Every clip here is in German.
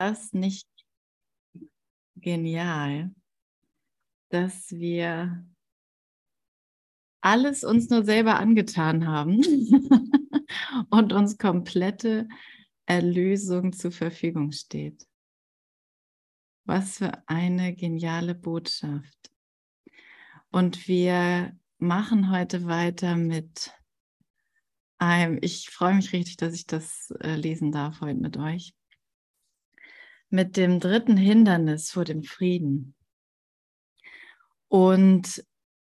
das nicht genial, dass wir alles uns nur selber angetan haben und uns komplette Erlösung zur Verfügung steht. Was für eine geniale Botschaft. Und wir machen heute weiter mit einem, ich freue mich richtig, dass ich das äh, lesen darf heute mit euch mit dem dritten Hindernis vor dem Frieden. Und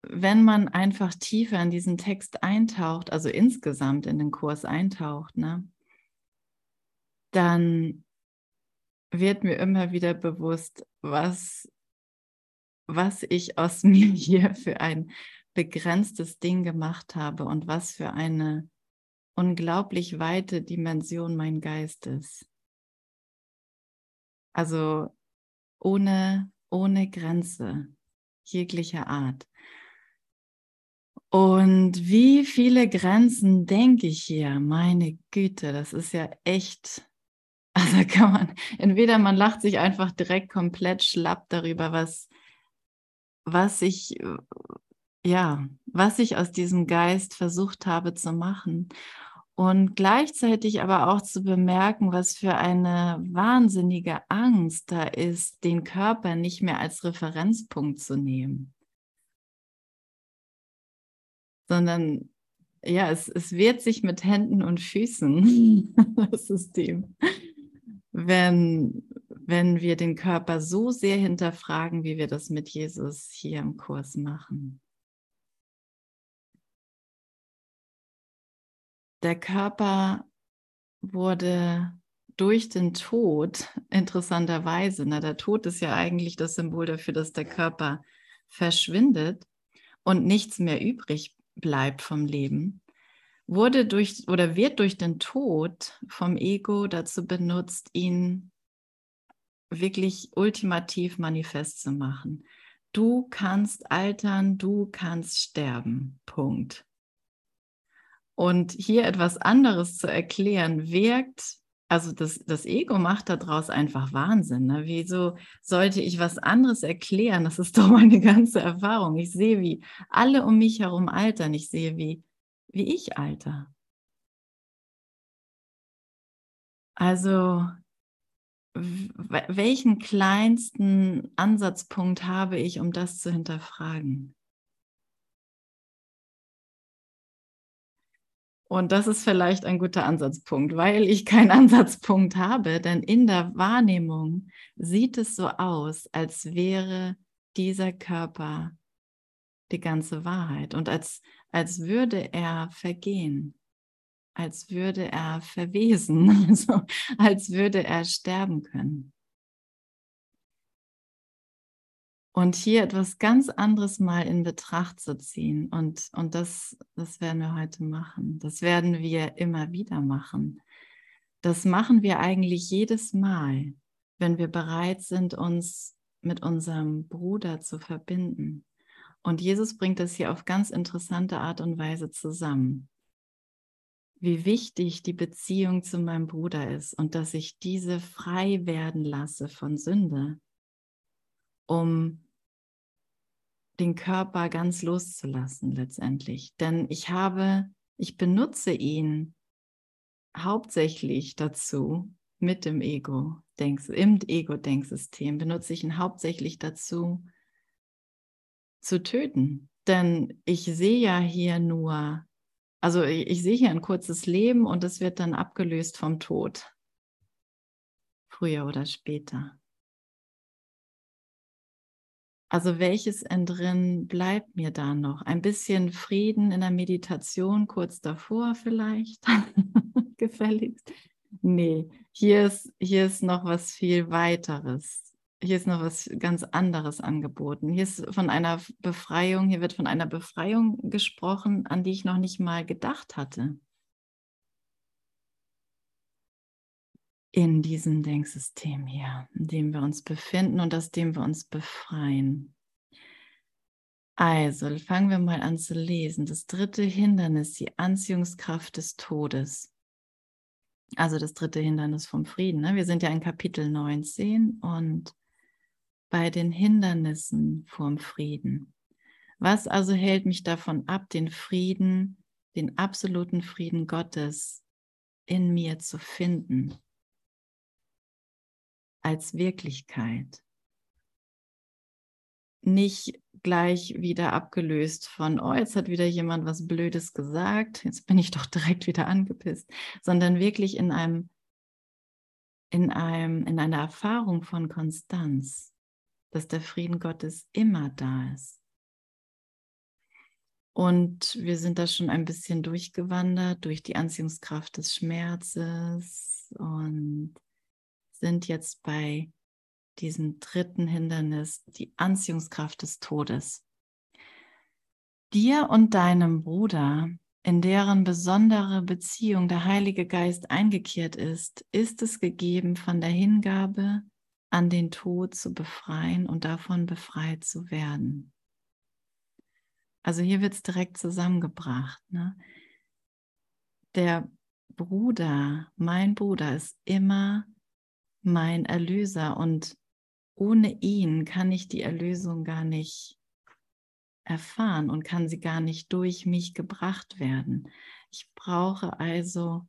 wenn man einfach tiefer in diesen Text eintaucht, also insgesamt in den Kurs eintaucht, ne, dann wird mir immer wieder bewusst, was, was ich aus mir hier für ein begrenztes Ding gemacht habe und was für eine unglaublich weite Dimension mein Geist ist. Also ohne, ohne Grenze jeglicher Art. Und wie viele Grenzen denke ich hier? Meine Güte, das ist ja echt. Also kann man, entweder man lacht sich einfach direkt komplett schlapp darüber, was, was ich, ja, was ich aus diesem Geist versucht habe zu machen und gleichzeitig aber auch zu bemerken, was für eine wahnsinnige Angst da ist, den Körper nicht mehr als Referenzpunkt zu nehmen, sondern ja, es, es wehrt sich mit Händen und Füßen, das System, wenn, wenn wir den Körper so sehr hinterfragen, wie wir das mit Jesus hier im Kurs machen. Der Körper wurde durch den Tod, interessanterweise, na, der Tod ist ja eigentlich das Symbol dafür, dass der Körper verschwindet und nichts mehr übrig bleibt vom Leben, wurde durch oder wird durch den Tod vom Ego dazu benutzt, ihn wirklich ultimativ manifest zu machen. Du kannst altern, du kannst sterben. Punkt. Und hier etwas anderes zu erklären, wirkt, also das, das Ego macht daraus einfach Wahnsinn. Ne? Wieso sollte ich was anderes erklären? Das ist doch meine ganze Erfahrung. Ich sehe, wie alle um mich herum altern. Ich sehe, wie, wie ich alter. Also, welchen kleinsten Ansatzpunkt habe ich, um das zu hinterfragen? Und das ist vielleicht ein guter Ansatzpunkt, weil ich keinen Ansatzpunkt habe, denn in der Wahrnehmung sieht es so aus, als wäre dieser Körper die ganze Wahrheit und als, als würde er vergehen, als würde er verwesen, also als würde er sterben können. Und hier etwas ganz anderes mal in Betracht zu ziehen. Und, und das, das werden wir heute machen. Das werden wir immer wieder machen. Das machen wir eigentlich jedes Mal, wenn wir bereit sind, uns mit unserem Bruder zu verbinden. Und Jesus bringt das hier auf ganz interessante Art und Weise zusammen. Wie wichtig die Beziehung zu meinem Bruder ist und dass ich diese frei werden lasse von Sünde, um den Körper ganz loszulassen letztendlich. Denn ich habe, ich benutze ihn hauptsächlich dazu mit dem Ego, Denk, im Ego-Denksystem, benutze ich ihn hauptsächlich dazu zu töten. Denn ich sehe ja hier nur, also ich, ich sehe hier ein kurzes Leben und es wird dann abgelöst vom Tod. Früher oder später. Also welches Entrinnen bleibt mir da noch? Ein bisschen Frieden in der Meditation kurz davor vielleicht? Gefälligst? Nee, hier ist, hier ist noch was viel weiteres. Hier ist noch was ganz anderes angeboten. Hier ist von einer Befreiung, hier wird von einer Befreiung gesprochen, an die ich noch nicht mal gedacht hatte. In diesem Denksystem hier, in dem wir uns befinden und aus dem wir uns befreien. Also fangen wir mal an zu lesen. Das dritte Hindernis, die Anziehungskraft des Todes. Also das dritte Hindernis vom Frieden. Ne? Wir sind ja in Kapitel 19 und bei den Hindernissen vom Frieden. Was also hält mich davon ab, den Frieden, den absoluten Frieden Gottes in mir zu finden? Als Wirklichkeit. Nicht gleich wieder abgelöst von, oh, jetzt hat wieder jemand was Blödes gesagt, jetzt bin ich doch direkt wieder angepisst, sondern wirklich in einem, in einem, in einer Erfahrung von Konstanz, dass der Frieden Gottes immer da ist. Und wir sind da schon ein bisschen durchgewandert durch die Anziehungskraft des Schmerzes und sind jetzt bei diesem dritten Hindernis, die Anziehungskraft des Todes. Dir und deinem Bruder, in deren besondere Beziehung der Heilige Geist eingekehrt ist, ist es gegeben, von der Hingabe an den Tod zu befreien und davon befreit zu werden. Also hier wird es direkt zusammengebracht. Ne? Der Bruder, mein Bruder ist immer mein Erlöser und ohne ihn kann ich die Erlösung gar nicht erfahren und kann sie gar nicht durch mich gebracht werden. Ich brauche also,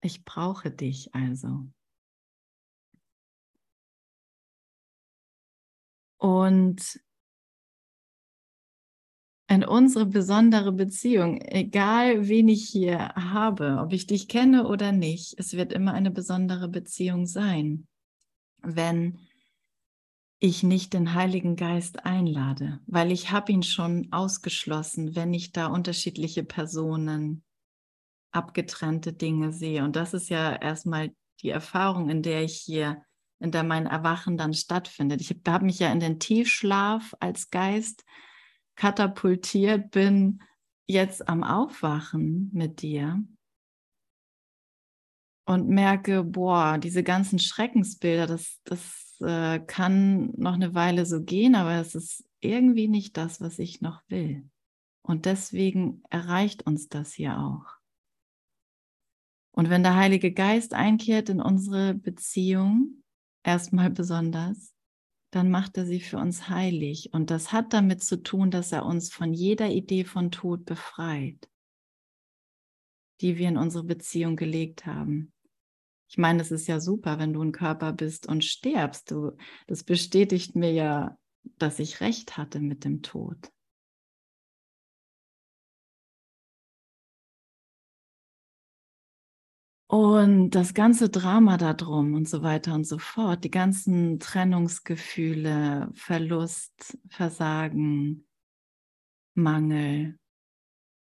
ich brauche dich also. Und in unsere besondere Beziehung, egal wen ich hier habe, ob ich dich kenne oder nicht, es wird immer eine besondere Beziehung sein, wenn ich nicht den Heiligen Geist einlade, weil ich habe ihn schon ausgeschlossen, wenn ich da unterschiedliche Personen, abgetrennte Dinge sehe. Und das ist ja erstmal die Erfahrung, in der ich hier, in der mein Erwachen dann stattfindet. Ich habe mich ja in den Tiefschlaf als Geist katapultiert, bin jetzt am Aufwachen mit dir und merke, boah, diese ganzen Schreckensbilder, das, das äh, kann noch eine Weile so gehen, aber es ist irgendwie nicht das, was ich noch will. Und deswegen erreicht uns das hier auch. Und wenn der Heilige Geist einkehrt in unsere Beziehung, erstmal besonders, dann macht er sie für uns heilig. Und das hat damit zu tun, dass er uns von jeder Idee von Tod befreit, die wir in unsere Beziehung gelegt haben. Ich meine, es ist ja super, wenn du ein Körper bist und stirbst. Du, das bestätigt mir ja, dass ich recht hatte mit dem Tod. Und das ganze Drama darum und so weiter und so fort, die ganzen Trennungsgefühle, Verlust, Versagen, Mangel.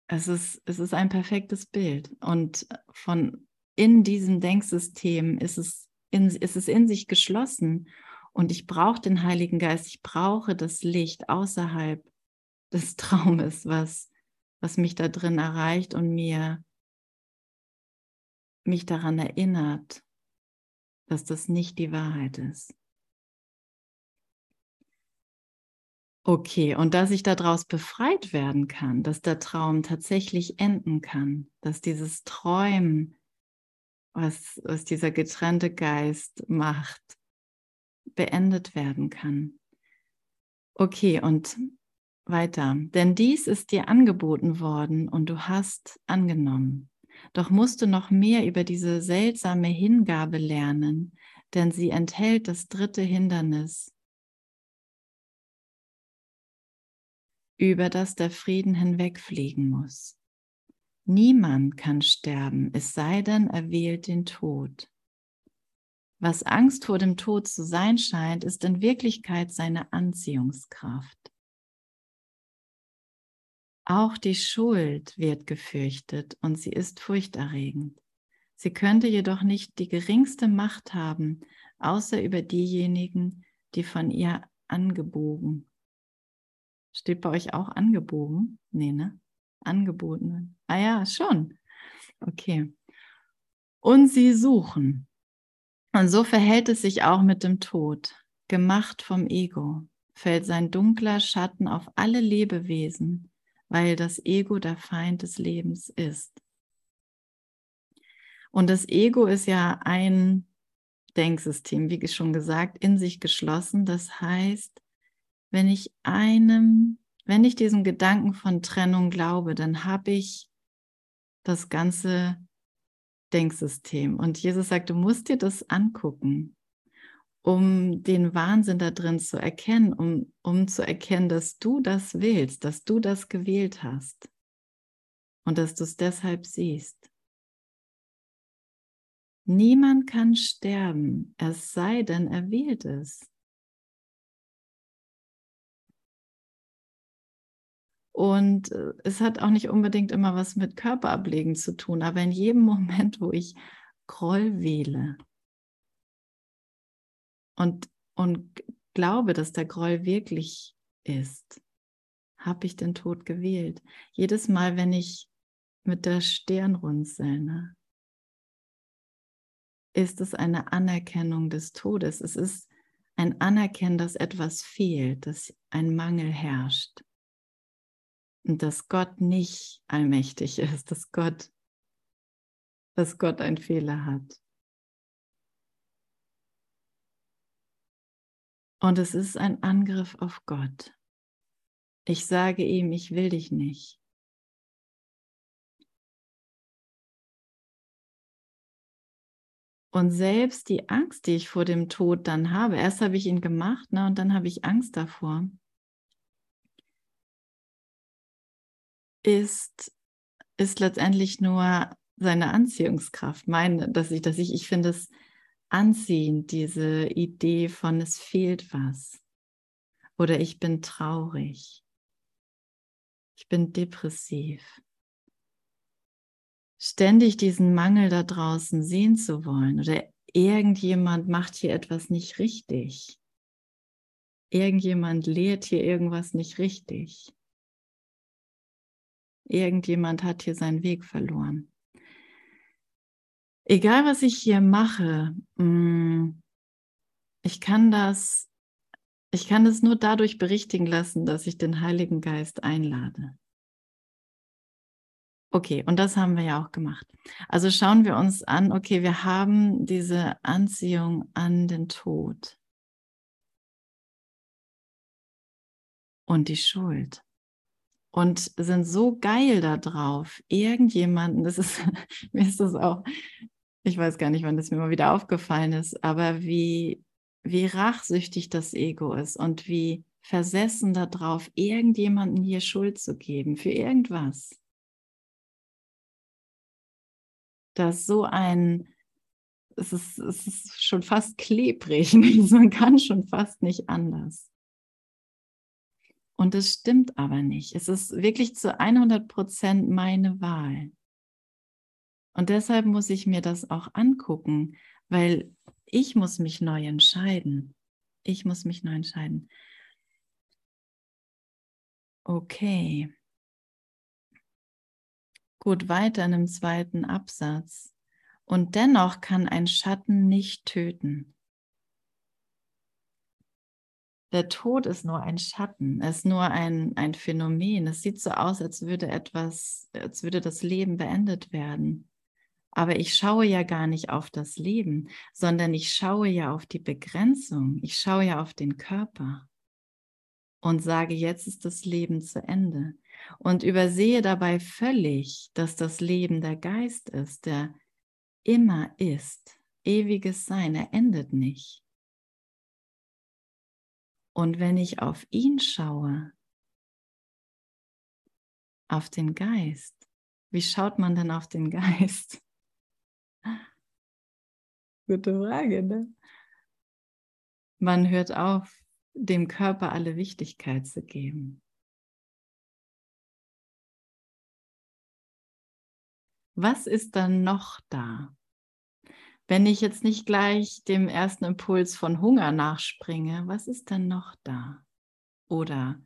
Es ist, es ist ein perfektes Bild. Und von in diesem Denksystem ist es in, ist es in sich geschlossen und ich brauche den Heiligen Geist, ich brauche das Licht außerhalb des Traumes, was, was mich da drin erreicht und mir mich daran erinnert, dass das nicht die Wahrheit ist. Okay, und dass ich daraus befreit werden kann, dass der Traum tatsächlich enden kann, dass dieses Träumen was, was dieser getrennte Geist macht, beendet werden kann. Okay, und weiter. Denn dies ist dir angeboten worden und du hast angenommen. Doch musst du noch mehr über diese seltsame Hingabe lernen, denn sie enthält das dritte Hindernis, über das der Frieden hinwegfliegen muss. Niemand kann sterben, es sei denn, er wählt den Tod. Was Angst vor dem Tod zu sein scheint, ist in Wirklichkeit seine Anziehungskraft. Auch die Schuld wird gefürchtet und sie ist furchterregend. Sie könnte jedoch nicht die geringste Macht haben, außer über diejenigen, die von ihr angebogen. Steht bei euch auch angebogen? Nee, ne? angeboten. Ah ja, schon. Okay. Und sie suchen. Und so verhält es sich auch mit dem Tod. Gemacht vom Ego fällt sein dunkler Schatten auf alle Lebewesen, weil das Ego der Feind des Lebens ist. Und das Ego ist ja ein Denksystem, wie schon gesagt, in sich geschlossen. Das heißt, wenn ich einem, wenn ich diesem Gedanken von Trennung glaube, dann habe ich das ganze Denksystem. Und Jesus sagt, du musst dir das angucken, um den Wahnsinn da drin zu erkennen, um, um zu erkennen, dass du das willst, dass du das gewählt hast und dass du es deshalb siehst. Niemand kann sterben, es sei denn, er wählt es. Und äh, es hat auch nicht unbedingt immer was mit Körperablegen zu tun, aber in jedem Moment, wo ich Groll wähle und, und glaube, dass der Groll wirklich ist, habe ich den Tod gewählt. Jedes Mal, wenn ich mit der Stirn runzel, ne, ist es eine Anerkennung des Todes. Es ist ein Anerkennen, dass etwas fehlt, dass ein Mangel herrscht. Und dass Gott nicht allmächtig ist, dass Gott, dass Gott einen Fehler hat. Und es ist ein Angriff auf Gott. Ich sage ihm, ich will dich nicht. Und selbst die Angst, die ich vor dem Tod dann habe, erst habe ich ihn gemacht ne, und dann habe ich Angst davor, ist, ist letztendlich nur seine Anziehungskraft. Meine, dass ich, dass ich, ich finde es anziehend, diese Idee von es fehlt was. Oder ich bin traurig. Ich bin depressiv ständig diesen Mangel da draußen sehen zu wollen oder irgendjemand macht hier etwas nicht richtig. Irgendjemand lehrt hier irgendwas nicht richtig. Irgendjemand hat hier seinen Weg verloren. Egal, was ich hier mache, mm, ich kann das, ich kann das nur dadurch berichtigen lassen, dass ich den Heiligen Geist einlade. Okay, und das haben wir ja auch gemacht. Also schauen wir uns an, okay, wir haben diese Anziehung an den Tod und die Schuld und sind so geil darauf, irgendjemanden, das ist, mir ist das auch, ich weiß gar nicht, wann das mir mal wieder aufgefallen ist, aber wie, wie rachsüchtig das Ego ist und wie versessen darauf, irgendjemanden hier Schuld zu geben für irgendwas dass so ein, es ist, es ist schon fast klebrig, man kann schon fast nicht anders. Und es stimmt aber nicht. Es ist wirklich zu 100 Prozent meine Wahl. Und deshalb muss ich mir das auch angucken, weil ich muss mich neu entscheiden. Ich muss mich neu entscheiden. Okay. Gut, weiter in dem zweiten Absatz. Und dennoch kann ein Schatten nicht töten. Der Tod ist nur ein Schatten, es ist nur ein, ein Phänomen. Es sieht so aus, als würde etwas, als würde das Leben beendet werden. Aber ich schaue ja gar nicht auf das Leben, sondern ich schaue ja auf die Begrenzung. Ich schaue ja auf den Körper und sage, jetzt ist das Leben zu Ende und übersehe dabei völlig, dass das Leben der Geist ist, der immer ist, ewiges Sein, er endet nicht. Und wenn ich auf ihn schaue, auf den Geist, wie schaut man denn auf den Geist? Gute Frage, ne? Man hört auf, dem Körper alle Wichtigkeit zu geben. Was ist dann noch da? Wenn ich jetzt nicht gleich dem ersten Impuls von Hunger nachspringe, was ist dann noch da? Oder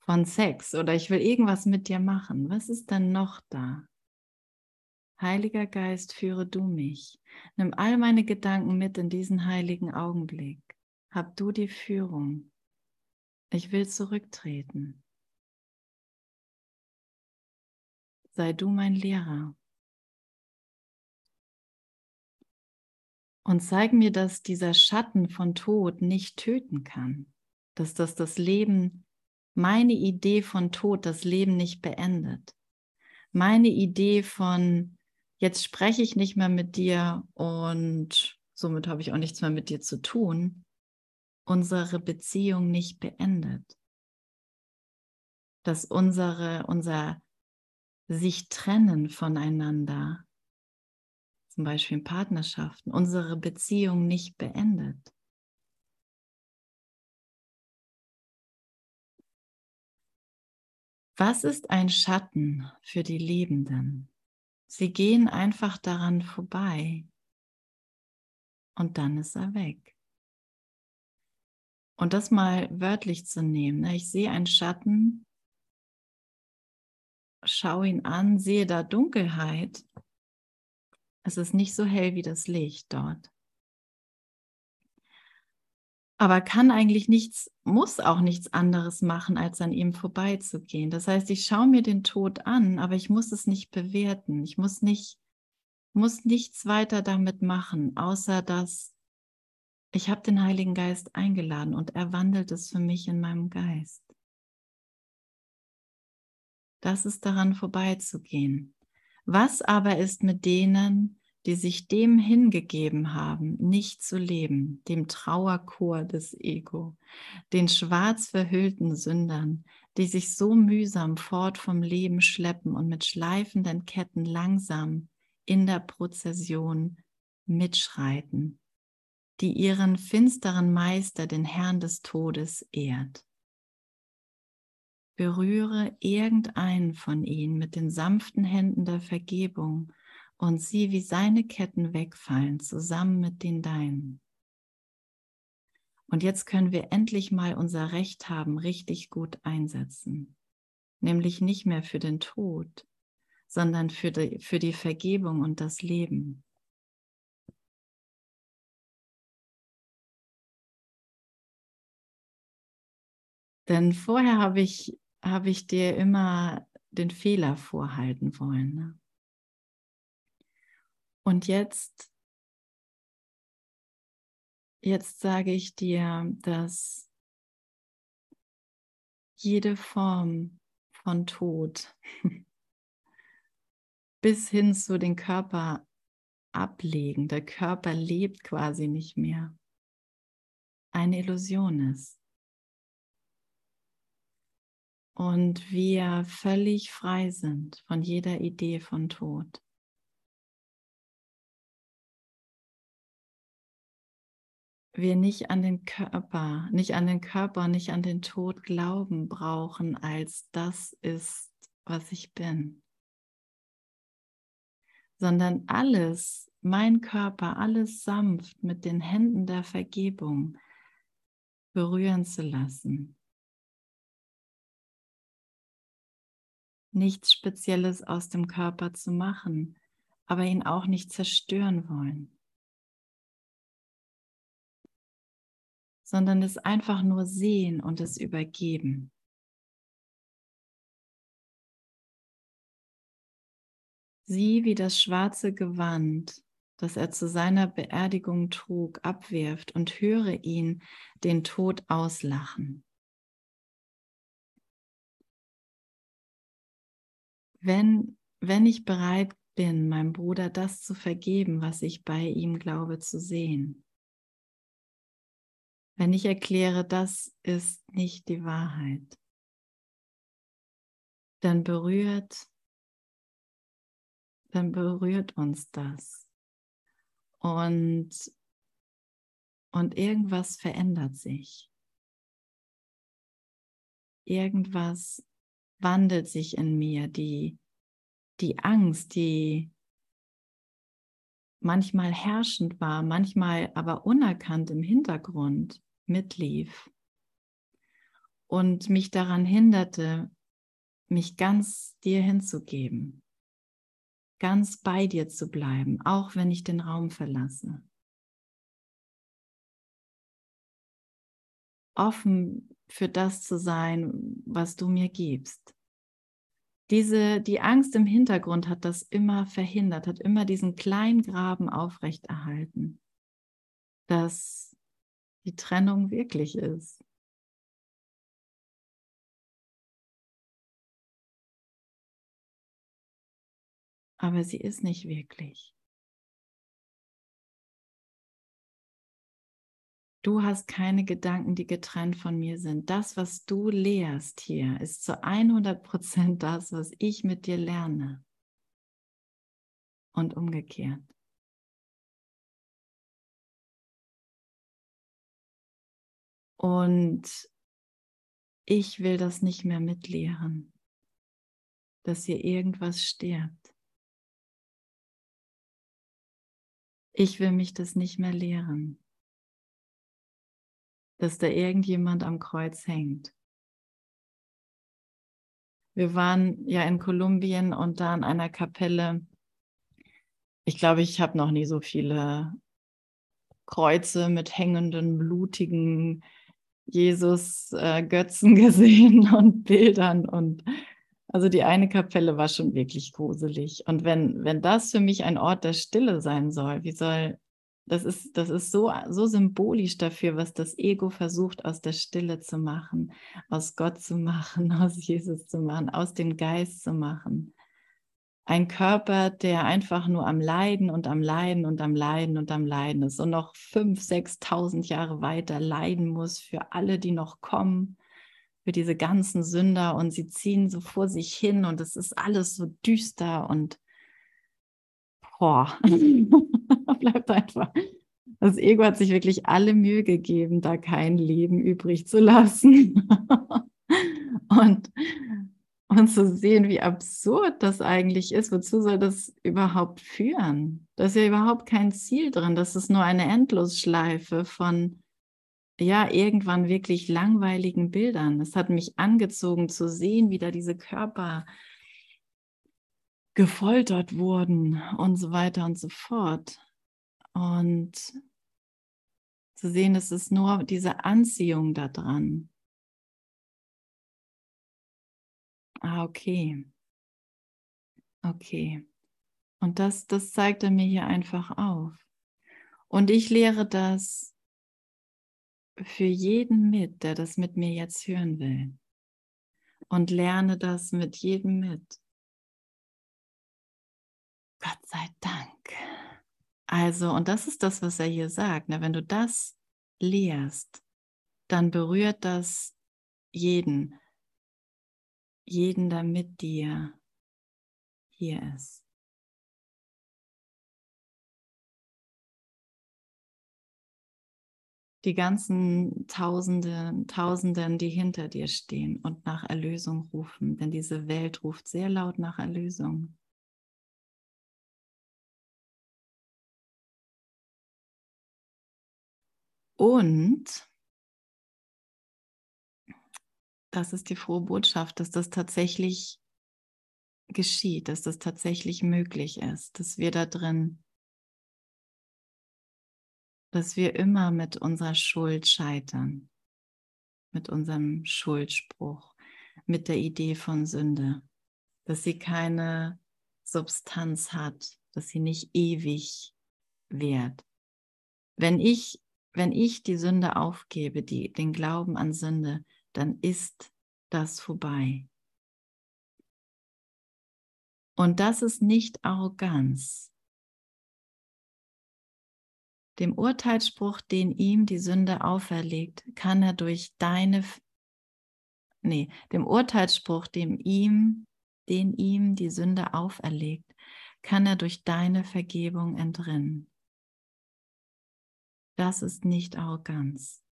von Sex oder ich will irgendwas mit dir machen. Was ist dann noch da? Heiliger Geist, führe du mich. Nimm all meine Gedanken mit in diesen heiligen Augenblick. Hab du die Führung. Ich will zurücktreten. Sei du mein Lehrer. Und zeig mir, dass dieser Schatten von Tod nicht töten kann, dass das das Leben, meine Idee von Tod das Leben nicht beendet. Meine Idee von, jetzt spreche ich nicht mehr mit dir und somit habe ich auch nichts mehr mit dir zu tun, unsere Beziehung nicht beendet. Dass unsere, unser sich trennen voneinander, zum Beispiel in Partnerschaften, unsere Beziehung nicht beendet. Was ist ein Schatten für die Lebenden? Sie gehen einfach daran vorbei und dann ist er weg. Und das mal wörtlich zu nehmen. Ne? Ich sehe einen Schatten, schaue ihn an, sehe da Dunkelheit. Es ist nicht so hell wie das Licht dort. Aber kann eigentlich nichts, muss auch nichts anderes machen, als an ihm vorbeizugehen. Das heißt, ich schaue mir den Tod an, aber ich muss es nicht bewerten. Ich muss nicht, muss nichts weiter damit machen, außer dass ich habe den Heiligen Geist eingeladen und er wandelt es für mich in meinem Geist. Das ist daran vorbeizugehen. Was aber ist mit denen, die sich dem hingegeben haben, nicht zu leben, dem Trauerchor des Ego, den schwarz verhüllten Sündern, die sich so mühsam fort vom Leben schleppen und mit schleifenden Ketten langsam in der Prozession mitschreiten, die ihren finsteren Meister, den Herrn des Todes, ehrt. Berühre irgendeinen von ihnen mit den sanften Händen der Vergebung und sieh, wie seine Ketten wegfallen, zusammen mit den deinen. Und jetzt können wir endlich mal unser Recht haben, richtig gut einsetzen. Nämlich nicht mehr für den Tod, sondern für die, für die Vergebung und das Leben. Denn vorher habe ich habe ich dir immer den Fehler vorhalten wollen. Ne? Und jetzt, jetzt sage ich dir, dass jede Form von Tod bis hin zu den Körper ablegen, der Körper lebt quasi nicht mehr, eine Illusion ist. Und wir völlig frei sind von jeder Idee von Tod. Wir nicht an den Körper, nicht an den Körper, nicht an den Tod glauben brauchen, als das ist, was ich bin, sondern alles, mein Körper, alles sanft mit den Händen der Vergebung berühren zu lassen. Nichts Spezielles aus dem Körper zu machen, aber ihn auch nicht zerstören wollen, sondern es einfach nur sehen und es übergeben. Sieh, wie das schwarze Gewand, das er zu seiner Beerdigung trug, abwirft und höre ihn den Tod auslachen. wenn, wenn ich bereit bin, meinem Bruder das zu vergeben, was ich bei ihm glaube zu sehen. Wenn ich erkläre, das ist nicht die Wahrheit, dann berührt, dann berührt uns das. Und, und irgendwas verändert sich. Irgendwas wandelt sich in mir, die, die Angst, die manchmal herrschend war, manchmal aber unerkannt im Hintergrund mitlief und mich daran hinderte, mich ganz dir hinzugeben, ganz bei dir zu bleiben, auch wenn ich den Raum verlasse. Offen für das zu sein, was du mir gibst. Diese, die Angst im Hintergrund hat das immer verhindert, hat immer diesen kleinen Graben aufrechterhalten. dass die Trennung wirklich ist. Aber sie ist nicht wirklich. Du hast keine Gedanken, die getrennt von mir sind. Das, was du lehrst hier, ist zu 100 Prozent das, was ich mit dir lerne. Und umgekehrt. Und ich will das nicht mehr mitlehren, dass hier irgendwas stirbt. Ich will mich das nicht mehr lehren, dass da irgendjemand am Kreuz hängt. Wir waren ja in Kolumbien und da in einer Kapelle. Ich glaube, ich habe noch nie so viele Kreuze mit hängenden, blutigen Jesus-Götzen äh, gesehen und Bildern und also die eine Kapelle war schon wirklich gruselig. Und wenn, wenn das für mich ein Ort der Stille sein soll, wie soll, das ist, das ist so, so symbolisch dafür, was das Ego versucht aus der Stille zu machen, aus Gott zu machen, aus Jesus zu machen, aus dem Geist zu machen. Ein Körper, der einfach nur am Leiden und am Leiden und am Leiden und am Leiden ist und noch fünf, sechstausend Jahre weiter leiden muss für alle, die noch kommen für diese ganzen Sünder und sie ziehen so vor sich hin und es ist alles so düster und boah, bleibt einfach. Das Ego hat sich wirklich alle Mühe gegeben, da kein Leben übrig zu lassen. und, und zu sehen, wie absurd das eigentlich ist. Wozu soll das überhaupt führen? Da ist ja überhaupt kein Ziel drin. Das ist nur eine Endlosschleife von ja, irgendwann wirklich langweiligen Bildern. Es hat mich angezogen zu sehen, wie da diese Körper gefoltert wurden und so weiter und so fort. Und zu sehen, es ist nur diese Anziehung da dran. Ah, okay. Okay. Und das, das zeigt er mir hier einfach auf. Und ich lehre das für jeden mit, der das mit mir jetzt hören will. Und lerne das mit jedem mit. Gott sei Dank. Also, und das ist das, was er hier sagt. Ne? Wenn du das lehrst, dann berührt das jeden, jeden, der mit dir hier ist. die ganzen Tausenden, Tausenden, die hinter dir stehen und nach Erlösung rufen, denn diese Welt ruft sehr laut nach Erlösung. Und das ist die frohe Botschaft, dass das tatsächlich geschieht, dass das tatsächlich möglich ist, dass wir da drin dass wir immer mit unserer Schuld scheitern, mit unserem Schuldspruch, mit der Idee von Sünde, dass sie keine Substanz hat, dass sie nicht ewig währt. Wenn ich, wenn ich die Sünde aufgebe, die, den Glauben an Sünde, dann ist das vorbei. Und das ist nicht Arroganz, dem Urteilsspruch, den ihm die Sünde auferlegt, kann er durch deine, nee, dem Urteilsspruch, dem ihm, den ihm die Sünde auferlegt, kann er durch deine Vergebung entrinnen. Das ist nicht Arroganz.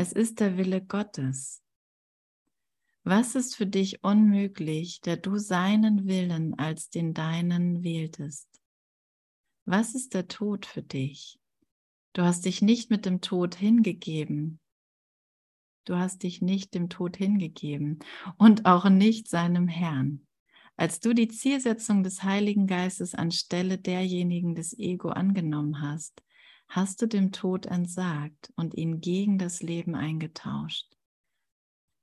Es ist der Wille Gottes. Was ist für dich unmöglich, der du seinen Willen als den deinen wähltest? Was ist der Tod für dich? Du hast dich nicht mit dem Tod hingegeben. Du hast dich nicht dem Tod hingegeben und auch nicht seinem Herrn. Als du die Zielsetzung des Heiligen Geistes anstelle derjenigen des Ego angenommen hast, hast du dem Tod entsagt und ihn gegen das Leben eingetauscht.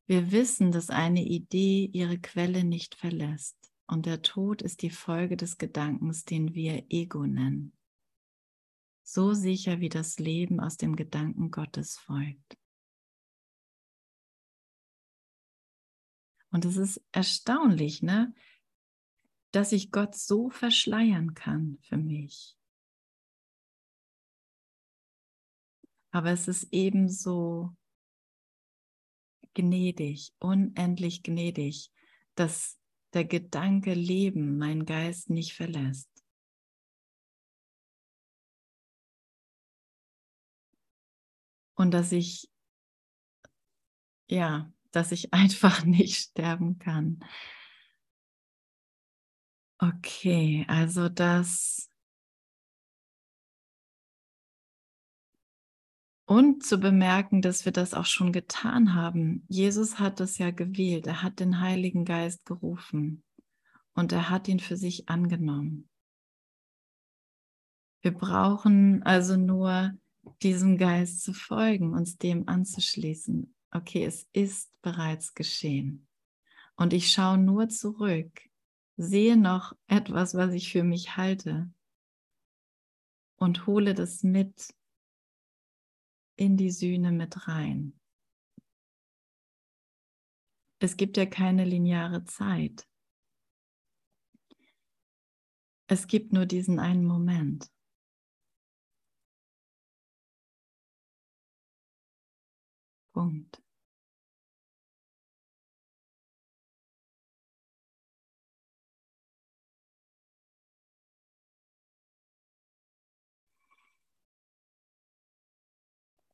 Wir wissen, dass eine Idee ihre Quelle nicht verlässt. Und der Tod ist die Folge des Gedankens, den wir Ego nennen. so sicher wie das Leben aus dem Gedanken Gottes folgt. Und es ist erstaunlich, ne? dass ich Gott so verschleiern kann für mich. Aber es ist ebenso gnädig, unendlich gnädig, dass der Gedanke Leben meinen Geist nicht verlässt. Und dass ich, ja, dass ich einfach nicht sterben kann. Okay, also das Und zu bemerken, dass wir das auch schon getan haben. Jesus hat es ja gewählt. Er hat den Heiligen Geist gerufen und er hat ihn für sich angenommen. Wir brauchen also nur diesem Geist zu folgen, uns dem anzuschließen. Okay, es ist bereits geschehen. Und ich schaue nur zurück, sehe noch etwas, was ich für mich halte und hole das mit in die Sühne mit rein. Es gibt ja keine lineare Zeit. Es gibt nur diesen einen Moment. Punkt.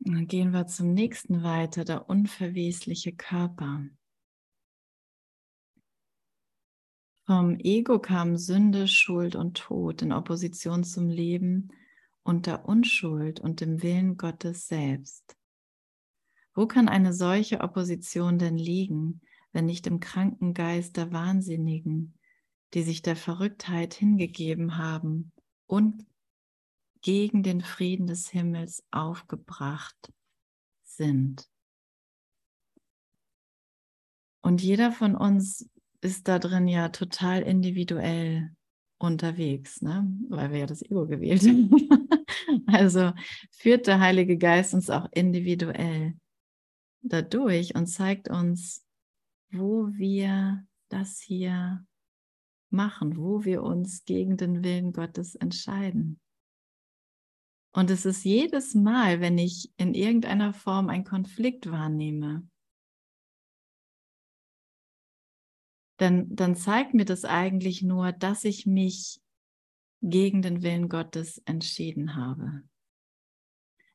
Dann gehen wir zum nächsten weiter, der unverwesliche Körper. Vom Ego kam Sünde, Schuld und Tod in Opposition zum Leben und der Unschuld und dem Willen Gottes selbst. Wo kann eine solche Opposition denn liegen, wenn nicht im kranken Geist der Wahnsinnigen, die sich der Verrücktheit hingegeben haben und gegen den Frieden des Himmels aufgebracht sind. Und jeder von uns ist da drin ja total individuell unterwegs, ne? weil wir ja das Ego gewählt haben. also führt der Heilige Geist uns auch individuell dadurch und zeigt uns, wo wir das hier machen, wo wir uns gegen den Willen Gottes entscheiden. Und es ist jedes Mal, wenn ich in irgendeiner Form einen Konflikt wahrnehme, dann, dann zeigt mir das eigentlich nur, dass ich mich gegen den Willen Gottes entschieden habe.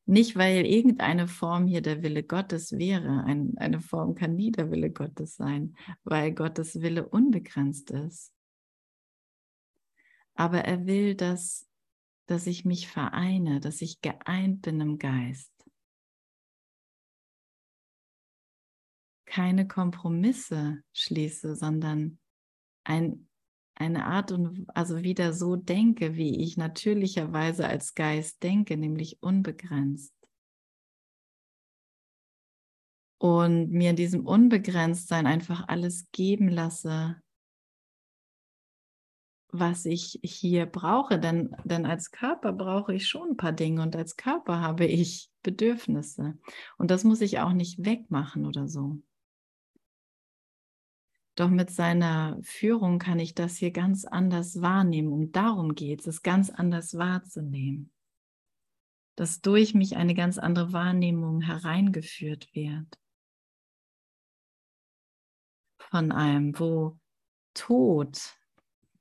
Nicht, weil irgendeine Form hier der Wille Gottes wäre. Ein, eine Form kann nie der Wille Gottes sein, weil Gottes Wille unbegrenzt ist. Aber er will, dass dass ich mich vereine, dass ich geeint bin im Geist. Keine Kompromisse schließe, sondern ein, eine Art und also wieder so denke, wie ich natürlicherweise als Geist denke, nämlich unbegrenzt. Und mir in diesem Unbegrenztsein einfach alles geben lasse, was ich hier brauche. Denn, denn als Körper brauche ich schon ein paar Dinge und als Körper habe ich Bedürfnisse. Und das muss ich auch nicht wegmachen oder so. Doch mit seiner Führung kann ich das hier ganz anders wahrnehmen. Und darum geht es, es ganz anders wahrzunehmen. Dass durch mich eine ganz andere Wahrnehmung hereingeführt wird. Von einem, wo Tod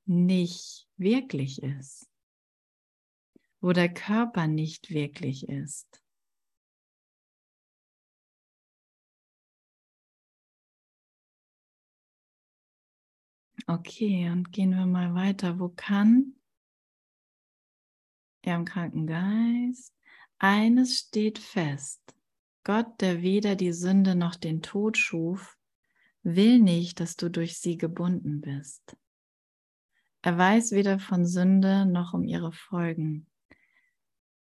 nicht wirklich ist, wo der Körper nicht wirklich ist. Okay, und gehen wir mal weiter. Wo kann er im kranken Geist? Eines steht fest. Gott, der weder die Sünde noch den Tod schuf, will nicht, dass du durch sie gebunden bist. Er weiß weder von Sünde noch um ihre Folgen.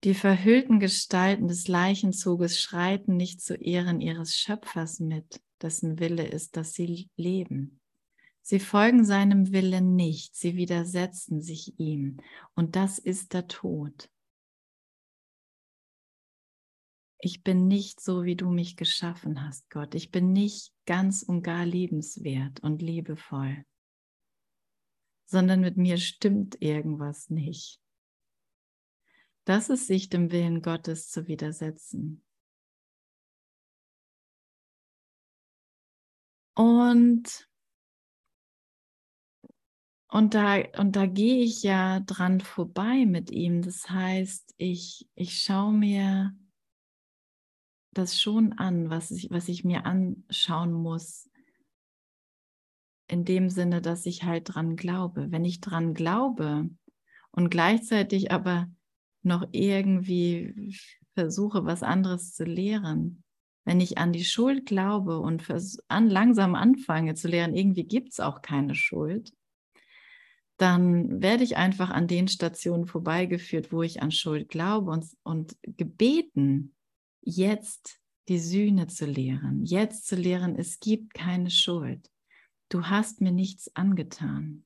Die verhüllten Gestalten des Leichenzuges schreiten nicht zu Ehren ihres Schöpfers mit, dessen Wille ist, dass sie leben. Sie folgen seinem Willen nicht, sie widersetzen sich ihm, und das ist der Tod. ich bin nicht so, wie du mich geschaffen hast, Gott. Ich bin nicht ganz und gar liebenswert und liebevoll, sondern mit mir stimmt irgendwas nicht. Das ist sich dem Willen Gottes zu widersetzen. Und, und da, und da gehe ich ja dran vorbei mit ihm. Das heißt, ich, ich schaue mir das schon an, was ich, was ich mir anschauen muss. In dem Sinne, dass ich halt dran glaube. Wenn ich dran glaube und gleichzeitig aber noch irgendwie versuche, was anderes zu lehren, wenn ich an die Schuld glaube und an, langsam anfange zu lehren, irgendwie gibt es auch keine Schuld, dann werde ich einfach an den Stationen vorbeigeführt, wo ich an Schuld glaube und, und gebeten, jetzt die Sühne zu lehren, jetzt zu lehren, es gibt keine Schuld. Du hast mir nichts angetan.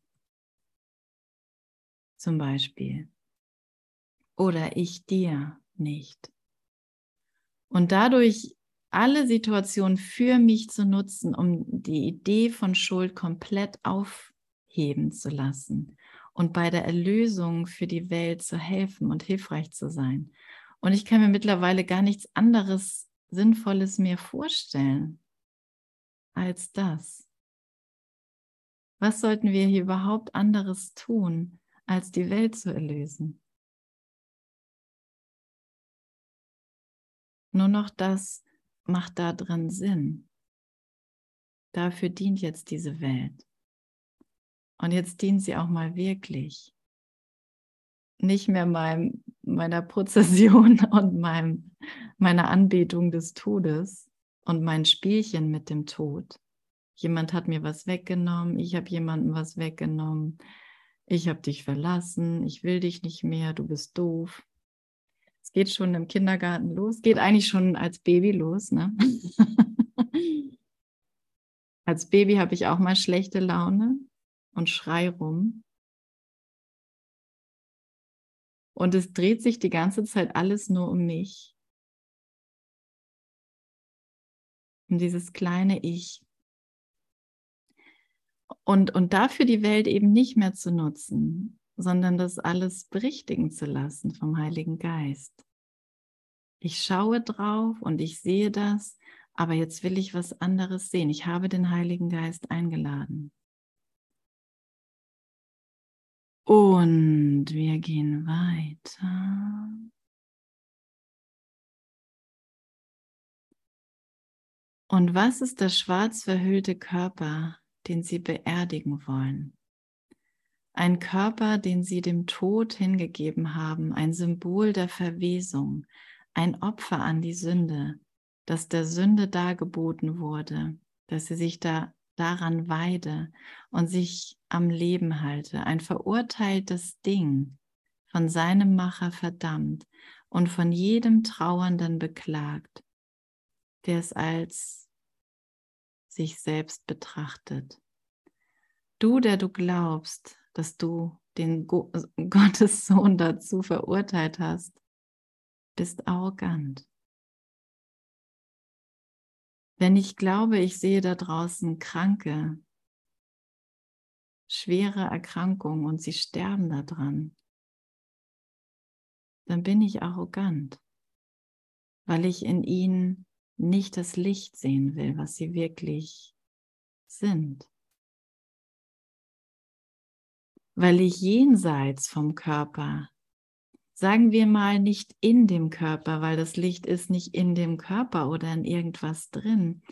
Zum Beispiel. Oder ich dir nicht. Und dadurch alle Situationen für mich zu nutzen, um die Idee von Schuld komplett aufheben zu lassen und bei der Erlösung für die Welt zu helfen und hilfreich zu sein. Und ich kann mir mittlerweile gar nichts anderes Sinnvolles mir vorstellen als das. Was sollten wir hier überhaupt anderes tun, als die Welt zu erlösen? Nur noch das macht da drin Sinn. Dafür dient jetzt diese Welt. Und jetzt dient sie auch mal wirklich nicht mehr meinem, meiner Prozession und meinem, meiner Anbetung des Todes und mein Spielchen mit dem Tod. Jemand hat mir was weggenommen, ich habe jemandem was weggenommen, ich habe dich verlassen, ich will dich nicht mehr, du bist doof. Es geht schon im Kindergarten los, geht eigentlich schon als Baby los. Ne? als Baby habe ich auch mal schlechte Laune und schrei rum. Und es dreht sich die ganze Zeit alles nur um mich. Um dieses kleine Ich. Und, und dafür die Welt eben nicht mehr zu nutzen, sondern das alles berichtigen zu lassen vom Heiligen Geist. Ich schaue drauf und ich sehe das, aber jetzt will ich was anderes sehen. Ich habe den Heiligen Geist eingeladen. Und wir gehen weiter. Und was ist der schwarz verhüllte Körper, den Sie beerdigen wollen? Ein Körper, den Sie dem Tod hingegeben haben, ein Symbol der Verwesung, ein Opfer an die Sünde, das der Sünde dargeboten wurde, dass sie sich da daran weide und sich am Leben halte, ein verurteiltes Ding, von seinem Macher verdammt und von jedem Trauernden beklagt, der es als sich selbst betrachtet. Du, der du glaubst, dass du den Go Gottes Sohn dazu verurteilt hast, bist arrogant. Wenn ich glaube, ich sehe da draußen Kranke, schwere Erkrankungen und sie sterben daran, dann bin ich arrogant, weil ich in ihnen nicht das Licht sehen will, was sie wirklich sind. Weil ich jenseits vom Körper sagen wir mal, nicht in dem Körper, weil das Licht ist nicht in dem Körper oder in irgendwas drin.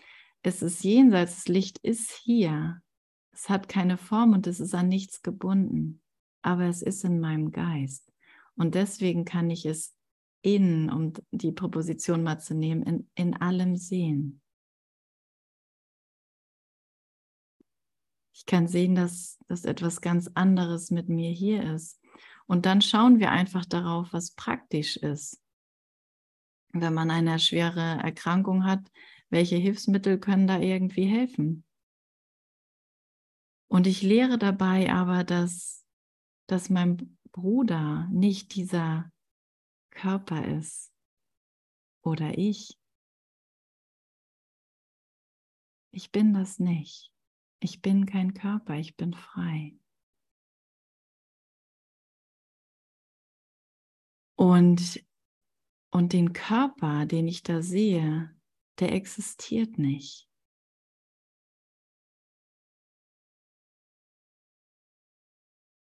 Es ist jenseits, das Licht ist hier. Es hat keine Form und es ist an nichts gebunden, aber es ist in meinem Geist. Und deswegen kann ich es in, um die Proposition mal zu nehmen, in, in allem sehen. Ich kann sehen, dass, dass etwas ganz anderes mit mir hier ist. Und dann schauen wir einfach darauf, was praktisch ist. Wenn man eine schwere Erkrankung hat, welche Hilfsmittel können da irgendwie helfen? Und ich lehre dabei aber, dass, dass mein Bruder nicht dieser Körper ist oder ich. Ich bin das nicht. Ich bin kein Körper, ich bin frei. Und, und den Körper, den ich da sehe, der existiert nicht.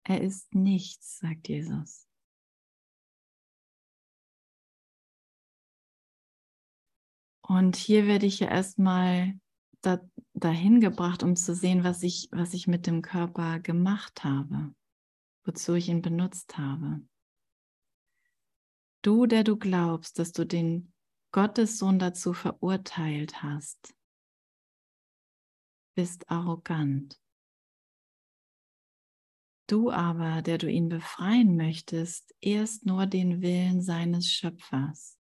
Er ist nichts, sagt Jesus. Und hier werde ich ja erstmal da, dahin gebracht, um zu sehen, was ich, was ich mit dem Körper gemacht habe, wozu ich ihn benutzt habe. Du, der du glaubst, dass du den Gottessohn dazu verurteilt hast, bist arrogant. Du aber, der du ihn befreien möchtest, erst nur den Willen seines Schöpfers.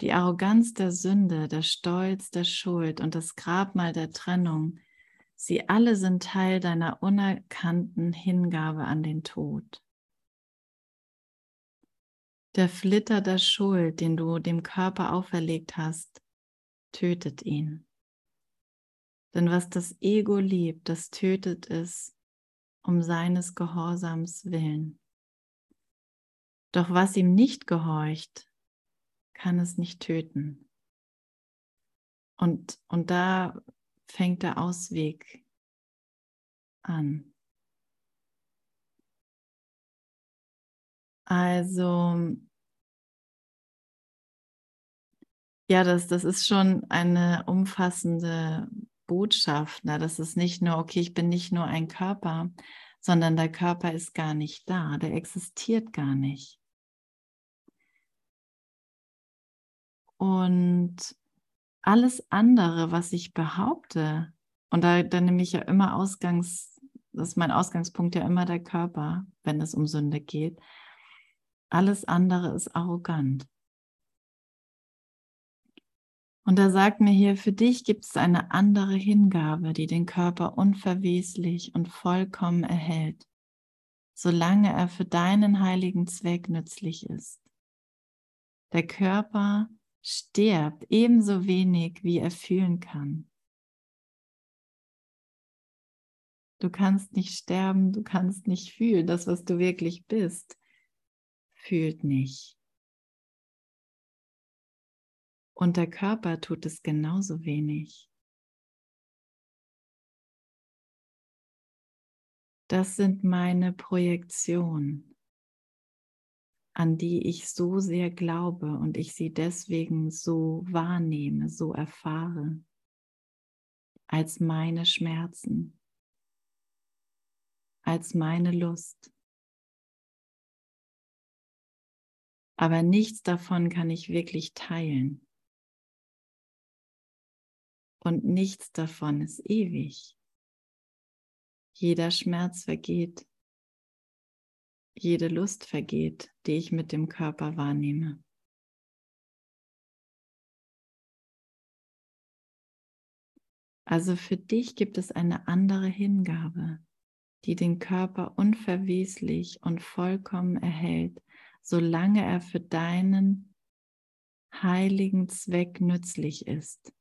Die Arroganz der Sünde, der Stolz der Schuld und das Grabmal der Trennung, sie alle sind Teil deiner unerkannten Hingabe an den Tod. Der Flitter der Schuld, den du dem Körper auferlegt hast, tötet ihn. Denn was das Ego liebt, das tötet es um seines Gehorsams willen. Doch was ihm nicht gehorcht, kann es nicht töten. Und, und da fängt der Ausweg an. Also, ja, das, das ist schon eine umfassende Botschaft. Ne? Das ist nicht nur, okay, ich bin nicht nur ein Körper, sondern der Körper ist gar nicht da, der existiert gar nicht. Und alles andere, was ich behaupte, und da, da nehme ich ja immer Ausgangs, das ist mein Ausgangspunkt ja immer der Körper, wenn es um Sünde geht. Alles andere ist arrogant. Und er sagt mir hier, für dich gibt es eine andere Hingabe, die den Körper unverweslich und vollkommen erhält, solange er für deinen heiligen Zweck nützlich ist. Der Körper stirbt ebenso wenig, wie er fühlen kann. Du kannst nicht sterben, du kannst nicht fühlen. Das, was du wirklich bist, fühlt nicht. Und der Körper tut es genauso wenig. Das sind meine Projektionen an die ich so sehr glaube und ich sie deswegen so wahrnehme, so erfahre, als meine Schmerzen, als meine Lust. Aber nichts davon kann ich wirklich teilen. Und nichts davon ist ewig. Jeder Schmerz vergeht jede Lust vergeht, die ich mit dem Körper wahrnehme. Also für dich gibt es eine andere Hingabe, die den Körper unverweslich und vollkommen erhält, solange er für deinen heiligen Zweck nützlich ist.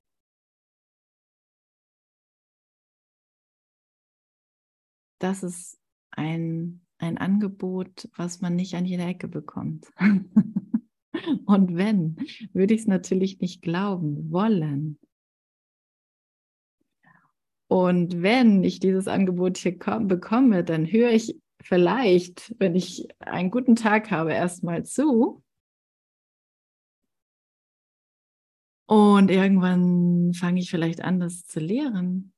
Das ist ein ein Angebot, was man nicht an jeder Ecke bekommt. Und wenn, würde ich es natürlich nicht glauben, wollen. Und wenn ich dieses Angebot hier bekomme, dann höre ich vielleicht, wenn ich einen guten Tag habe, erstmal zu. Und irgendwann fange ich vielleicht an, das zu lehren.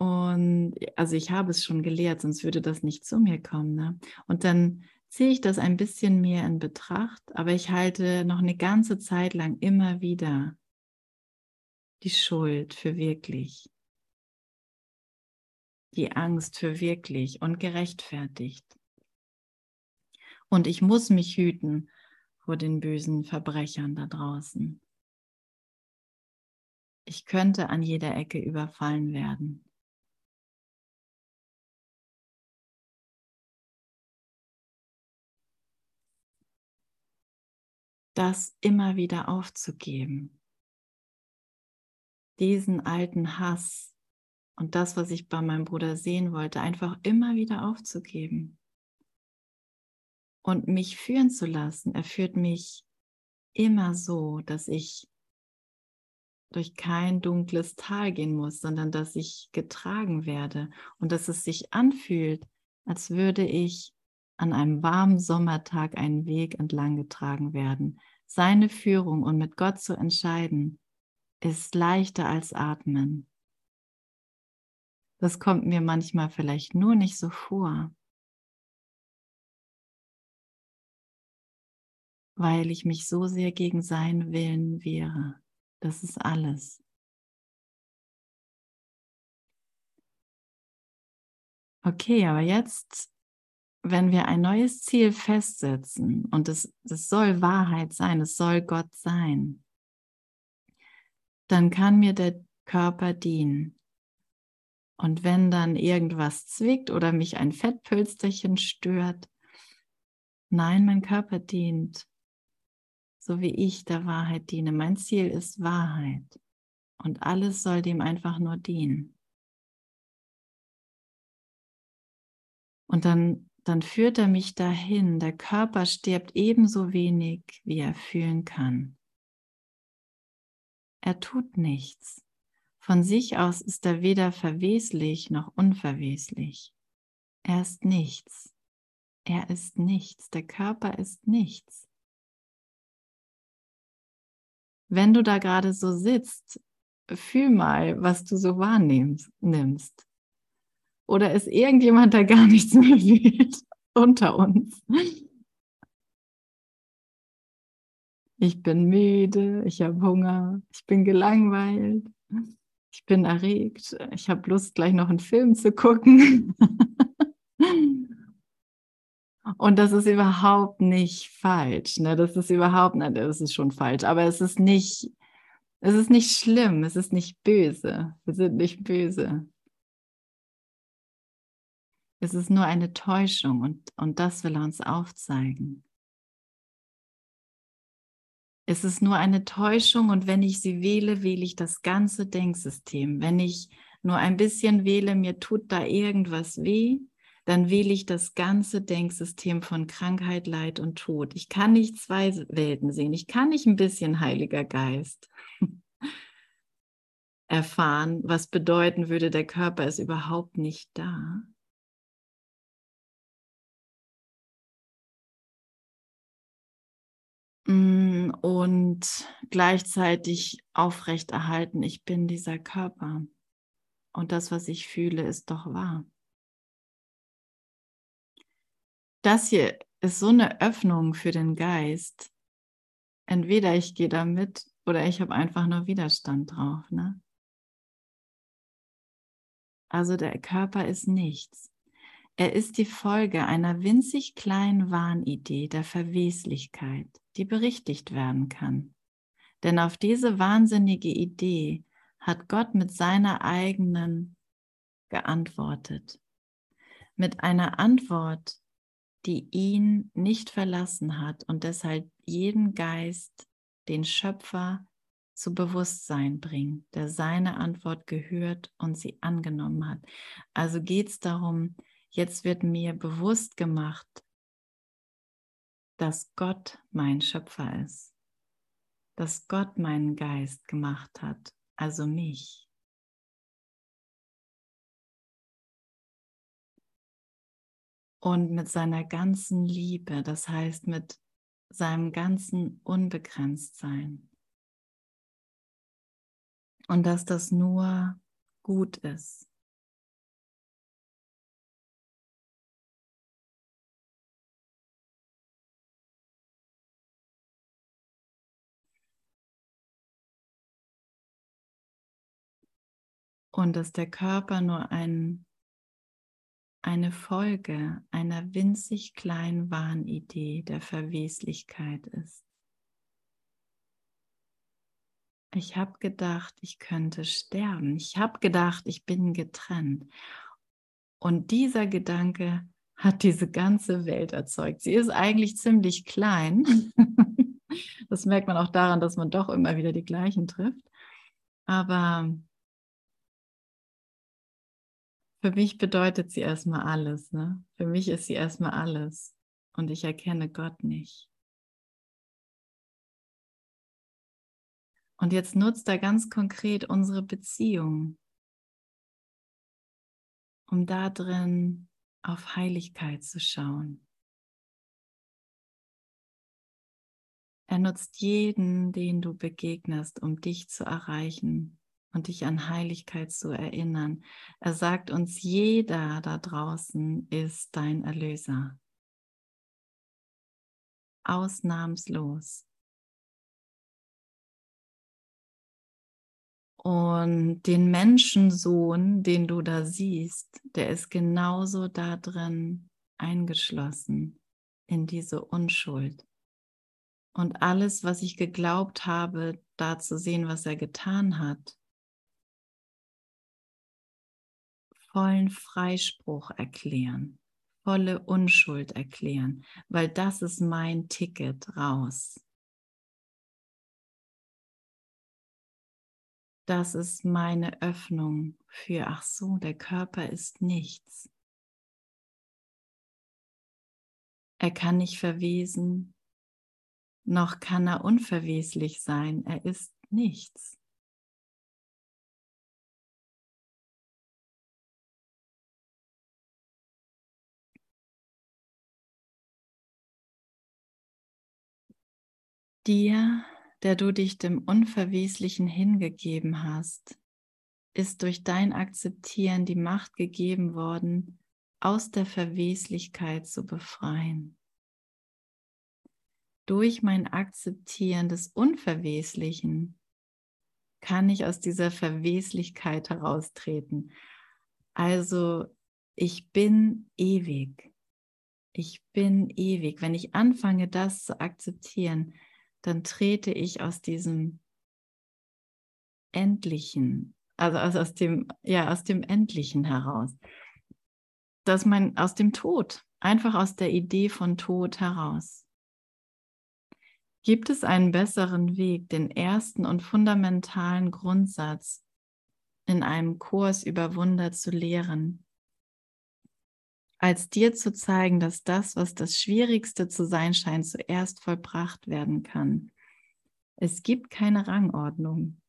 Und also ich habe es schon gelehrt, sonst würde das nicht zu mir kommen. Ne? Und dann ziehe ich das ein bisschen mehr in Betracht, aber ich halte noch eine ganze Zeit lang immer wieder die Schuld für wirklich, die Angst für wirklich und gerechtfertigt. Und ich muss mich hüten vor den bösen Verbrechern da draußen. Ich könnte an jeder Ecke überfallen werden. Das immer wieder aufzugeben. Diesen alten Hass und das, was ich bei meinem Bruder sehen wollte, einfach immer wieder aufzugeben und mich führen zu lassen. Er führt mich immer so, dass ich durch kein dunkles Tal gehen muss, sondern dass ich getragen werde und dass es sich anfühlt, als würde ich an einem warmen Sommertag einen Weg entlang getragen werden. Seine Führung und mit Gott zu entscheiden, ist leichter als atmen. Das kommt mir manchmal vielleicht nur nicht so vor, weil ich mich so sehr gegen seinen Willen wehre. Das ist alles. Okay, aber jetzt, wenn wir ein neues Ziel festsetzen und es, es soll Wahrheit sein, es soll Gott sein, dann kann mir der Körper dienen. Und wenn dann irgendwas zwickt oder mich ein Fettpölsterchen stört, nein, mein Körper dient so wie ich der Wahrheit diene. Mein Ziel ist Wahrheit und alles soll dem einfach nur dienen. Und dann, dann führt er mich dahin. Der Körper stirbt ebenso wenig, wie er fühlen kann. Er tut nichts. Von sich aus ist er weder verweslich noch unverweslich. Er ist nichts. Er ist nichts. Der Körper ist nichts. wenn du da gerade so sitzt, fühl mal, was du so wahrnimmst. Oder ist irgendjemand, der gar nichts mehr fühlt unter uns? Ich bin müde, ich habe Hunger, ich bin gelangweilt, ich bin erregt, ich habe Lust, gleich noch einen Film zu gucken. Und das ist überhaupt nicht falsch. Ne? Das ist überhaupt, ne, das ist schon falsch, aber es ist nicht, es ist nicht schlimm, es ist nicht böse. Wir sind nicht böse. Es ist nur eine Täuschung und, und das will er uns aufzeigen. Es ist nur eine Täuschung und wenn ich sie wähle, wähle ich das ganze Denksystem. Wenn ich nur ein bisschen wähle, mir tut da irgendwas weh, dann wähle ich das ganze Denksystem von Krankheit, Leid und Tod. Ich kann nicht zwei Welten sehen. Ich kann nicht ein bisschen Heiliger Geist erfahren, was bedeuten würde, der Körper ist überhaupt nicht da. Und gleichzeitig aufrechterhalten, ich bin dieser Körper. Und das, was ich fühle, ist doch wahr das hier ist so eine Öffnung für den Geist. Entweder ich gehe da mit oder ich habe einfach nur Widerstand drauf. Ne? Also der Körper ist nichts. Er ist die Folge einer winzig kleinen Wahnidee der Verweslichkeit, die berichtigt werden kann. Denn auf diese wahnsinnige Idee hat Gott mit seiner eigenen geantwortet. Mit einer Antwort, die ihn nicht verlassen hat und deshalb jeden Geist, den Schöpfer, zu Bewusstsein bringt, der seine Antwort gehört und sie angenommen hat. Also geht es darum, jetzt wird mir bewusst gemacht, dass Gott mein Schöpfer ist, dass Gott meinen Geist gemacht hat, also mich. und mit seiner ganzen Liebe, das heißt mit seinem ganzen Unbegrenztsein. Und dass das nur gut ist. Und dass der Körper nur ein eine Folge einer winzig kleinen Wahnidee der Verweslichkeit ist. Ich habe gedacht, ich könnte sterben. Ich habe gedacht, ich bin getrennt. Und dieser Gedanke hat diese ganze Welt erzeugt. Sie ist eigentlich ziemlich klein. Das merkt man auch daran, dass man doch immer wieder die gleichen trifft. Aber für mich bedeutet sie erstmal alles. Ne? Für mich ist sie erstmal alles. Und ich erkenne Gott nicht. Und jetzt nutzt da ganz konkret unsere Beziehung, um da drin auf Heiligkeit zu schauen. Er nutzt jeden, den du begegnest, um dich zu erreichen und dich an Heiligkeit zu erinnern. Er sagt uns, jeder da draußen ist dein Erlöser. Ausnahmslos. Und den Menschensohn, den du da siehst, der ist genauso da drin eingeschlossen in diese Unschuld. Und alles, was ich geglaubt habe, da zu sehen, was er getan hat, vollen Freispruch erklären, volle Unschuld erklären, weil das ist mein Ticket raus. Das ist meine Öffnung für, ach so, der Körper ist nichts. Er kann nicht verwesen, noch kann er unverweslich sein. Er ist nichts. Dir der du dich dem Unverweslichen hingegeben hast, ist durch dein Akzeptieren die Macht gegeben worden, aus der Verweslichkeit zu befreien. Durch mein Akzeptieren des Unverweslichen kann ich aus dieser Verweslichkeit heraustreten. Also ich bin ewig. Ich bin ewig. Wenn ich anfange, das zu akzeptieren, dann trete ich aus diesem Endlichen, also, also aus dem, ja, aus dem Endlichen heraus. Dass man aus dem Tod, einfach aus der Idee von Tod heraus. Gibt es einen besseren Weg, den ersten und fundamentalen Grundsatz in einem Kurs über Wunder zu lehren, als dir zu zeigen, dass das, was das Schwierigste zu sein scheint, zuerst vollbracht werden kann. Es gibt keine Rangordnung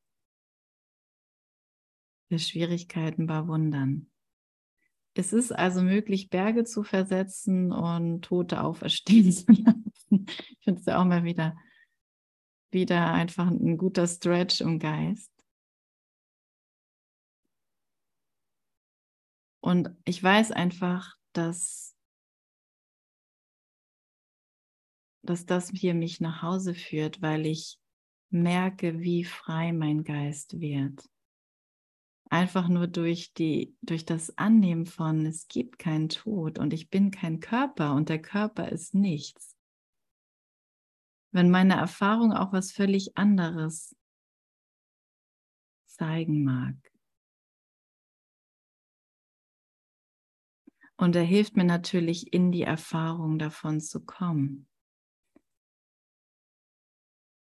für Schwierigkeiten bei Wundern. Es ist also möglich, Berge zu versetzen und Tote auferstehen zu lassen. Ich finde es ja auch mal wieder, wieder einfach ein guter Stretch im Geist. Und ich weiß einfach, dass, dass das hier mich nach Hause führt, weil ich merke, wie frei mein Geist wird. Einfach nur durch, die, durch das Annehmen von, es gibt keinen Tod und ich bin kein Körper und der Körper ist nichts. Wenn meine Erfahrung auch was völlig anderes zeigen mag. Und er hilft mir natürlich, in die Erfahrung davon zu kommen.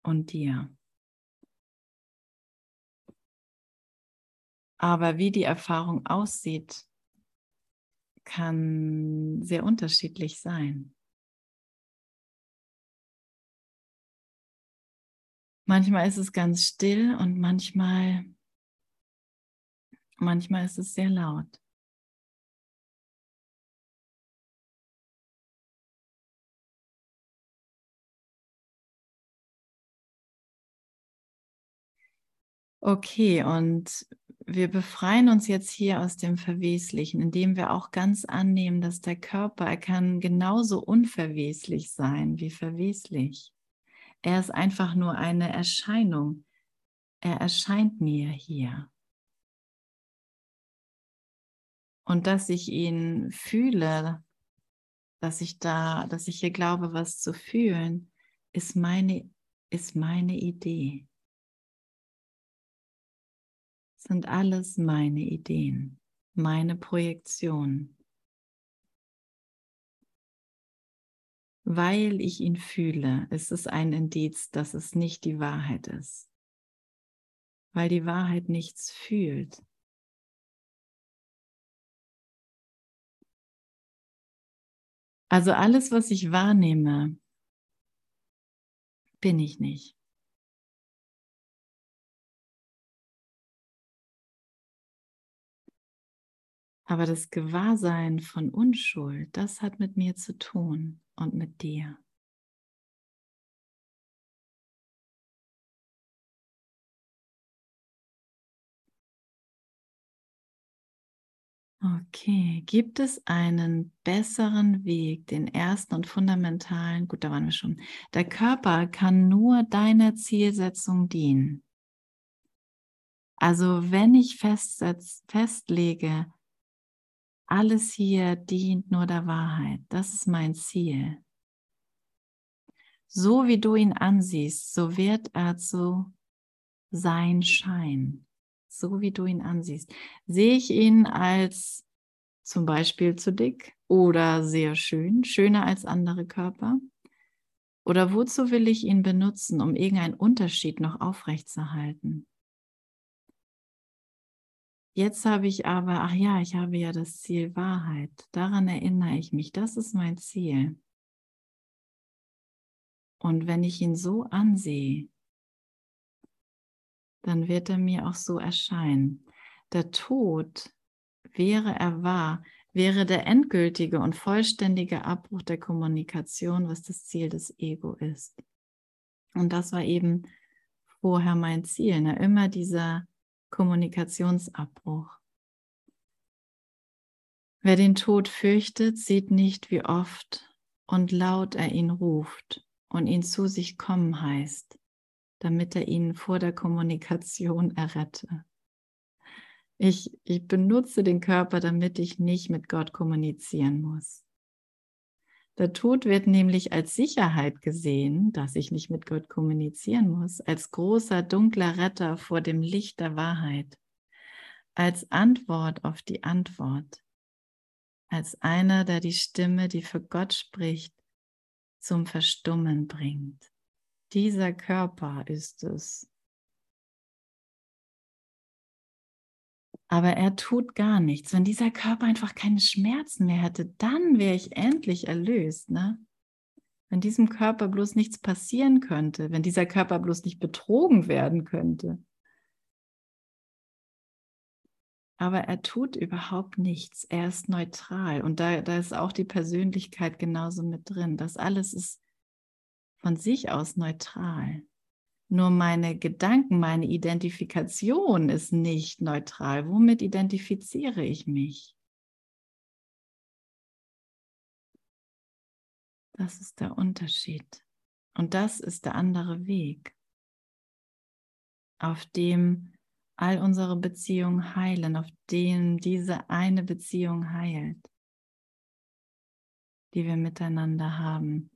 Und dir. Aber wie die Erfahrung aussieht, kann sehr unterschiedlich sein. Manchmal ist es ganz still und manchmal, manchmal ist es sehr laut. Okay, und wir befreien uns jetzt hier aus dem Verweslichen, indem wir auch ganz annehmen, dass der Körper, er kann genauso unverweslich sein wie verweslich. Er ist einfach nur eine Erscheinung. Er erscheint mir hier. Und dass ich ihn fühle, dass ich da, dass ich hier glaube, was zu fühlen, ist meine, ist meine Idee sind alles meine Ideen, meine Projektionen. weil ich ihn fühle, ist es ein Indiz, dass es nicht die Wahrheit ist. Weil die Wahrheit nichts fühlt. Also alles, was ich wahrnehme, bin ich nicht. Aber das Gewahrsein von Unschuld, das hat mit mir zu tun und mit dir. Okay, gibt es einen besseren Weg, den ersten und fundamentalen? Gut, da waren wir schon. Der Körper kann nur deiner Zielsetzung dienen. Also wenn ich festsetz, festlege, alles hier dient nur der Wahrheit, das ist mein Ziel. So wie du ihn ansiehst, so wird er zu sein Schein so wie du ihn ansiehst. Sehe ich ihn als zum Beispiel zu dick oder sehr schön, schöner als andere Körper? Oder wozu will ich ihn benutzen, um irgendeinen Unterschied noch aufrechtzuerhalten? Jetzt habe ich aber, ach ja, ich habe ja das Ziel Wahrheit. Daran erinnere ich mich. Das ist mein Ziel. Und wenn ich ihn so ansehe, dann wird er mir auch so erscheinen. Der Tod, wäre er wahr, wäre der endgültige und vollständige Abbruch der Kommunikation, was das Ziel des Ego ist. Und das war eben vorher mein Ziel, ne? immer dieser Kommunikationsabbruch. Wer den Tod fürchtet, sieht nicht, wie oft und laut er ihn ruft und ihn zu sich kommen heißt damit er ihn vor der Kommunikation errette. Ich, ich benutze den Körper, damit ich nicht mit Gott kommunizieren muss. Der Tod wird nämlich als Sicherheit gesehen, dass ich nicht mit Gott kommunizieren muss, als großer dunkler Retter vor dem Licht der Wahrheit, als Antwort auf die Antwort, als einer, der die Stimme, die für Gott spricht, zum Verstummen bringt. Dieser Körper ist es. Aber er tut gar nichts. Wenn dieser Körper einfach keine Schmerzen mehr hätte, dann wäre ich endlich erlöst. Ne? Wenn diesem Körper bloß nichts passieren könnte, wenn dieser Körper bloß nicht betrogen werden könnte. Aber er tut überhaupt nichts. Er ist neutral. Und da, da ist auch die Persönlichkeit genauso mit drin. Das alles ist von sich aus neutral. Nur meine Gedanken, meine Identifikation ist nicht neutral. Womit identifiziere ich mich? Das ist der Unterschied. Und das ist der andere Weg, auf dem all unsere Beziehungen heilen, auf dem diese eine Beziehung heilt, die wir miteinander haben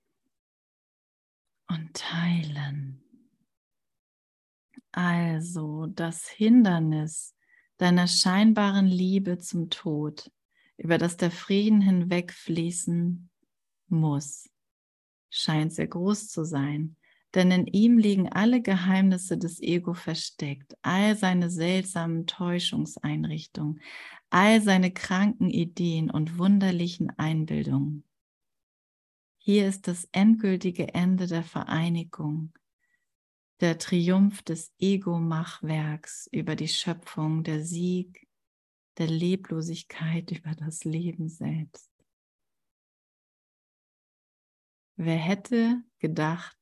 und teilen. Also das Hindernis deiner scheinbaren Liebe zum Tod, über das der Frieden hinwegfließen muss, scheint sehr groß zu sein, denn in ihm liegen alle Geheimnisse des Ego versteckt, all seine seltsamen Täuschungseinrichtungen, all seine kranken Ideen und wunderlichen Einbildungen. Hier ist das endgültige Ende der Vereinigung, der Triumph des Ego-Machwerks über die Schöpfung, der Sieg der Leblosigkeit über das Leben selbst. Wer hätte gedacht,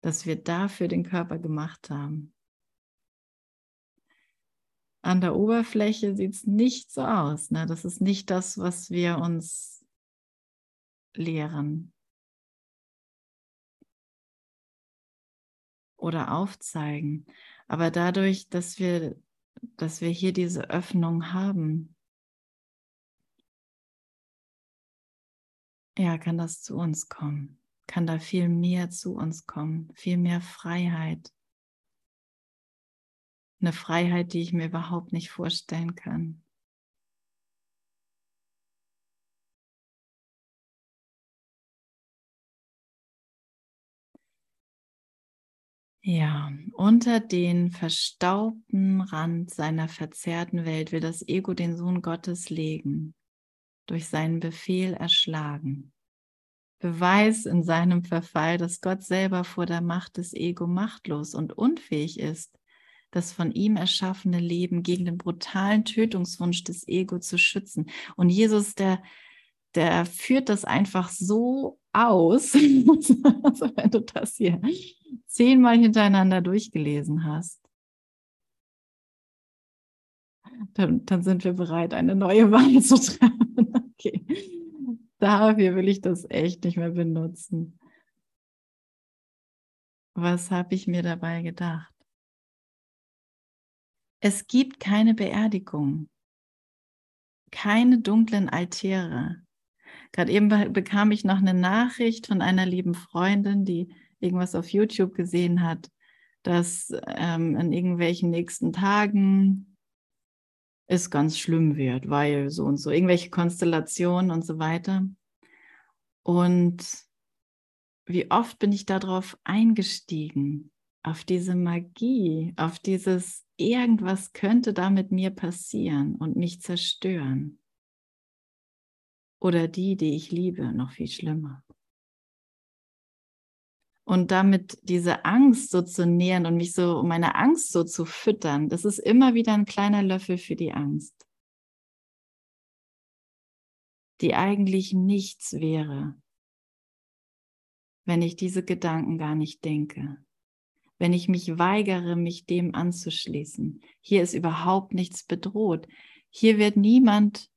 dass wir dafür den Körper gemacht haben? An der Oberfläche sieht es nicht so aus. Ne? Das ist nicht das, was wir uns lehren. Oder aufzeigen. Aber dadurch, dass wir, dass wir hier diese Öffnung haben, ja, kann das zu uns kommen, kann da viel mehr zu uns kommen, viel mehr Freiheit. Eine Freiheit, die ich mir überhaupt nicht vorstellen kann. Ja, unter den verstaubten Rand seiner verzerrten Welt will das Ego den Sohn Gottes legen, durch seinen Befehl erschlagen. Beweis in seinem Verfall, dass Gott selber vor der Macht des Ego machtlos und unfähig ist, das von ihm erschaffene Leben gegen den brutalen Tötungswunsch des Ego zu schützen. Und Jesus, der, der führt das einfach so aus, also wenn du das hier zehnmal hintereinander durchgelesen hast. Dann, dann sind wir bereit, eine neue Wahl zu treffen. Okay. Dafür will ich das echt nicht mehr benutzen. Was habe ich mir dabei gedacht? Es gibt keine Beerdigung, keine dunklen Altäre. Gerade eben bekam ich noch eine Nachricht von einer lieben Freundin, die irgendwas auf YouTube gesehen hat, dass ähm, in irgendwelchen nächsten Tagen es ganz schlimm wird, weil so und so, irgendwelche Konstellationen und so weiter. Und wie oft bin ich darauf eingestiegen, auf diese Magie, auf dieses irgendwas könnte da mit mir passieren und mich zerstören. Oder die, die ich liebe, noch viel schlimmer. Und damit diese Angst so zu nähern und mich so, um meine Angst so zu füttern, das ist immer wieder ein kleiner Löffel für die Angst, die eigentlich nichts wäre, wenn ich diese Gedanken gar nicht denke, wenn ich mich weigere, mich dem anzuschließen. Hier ist überhaupt nichts bedroht. Hier wird niemand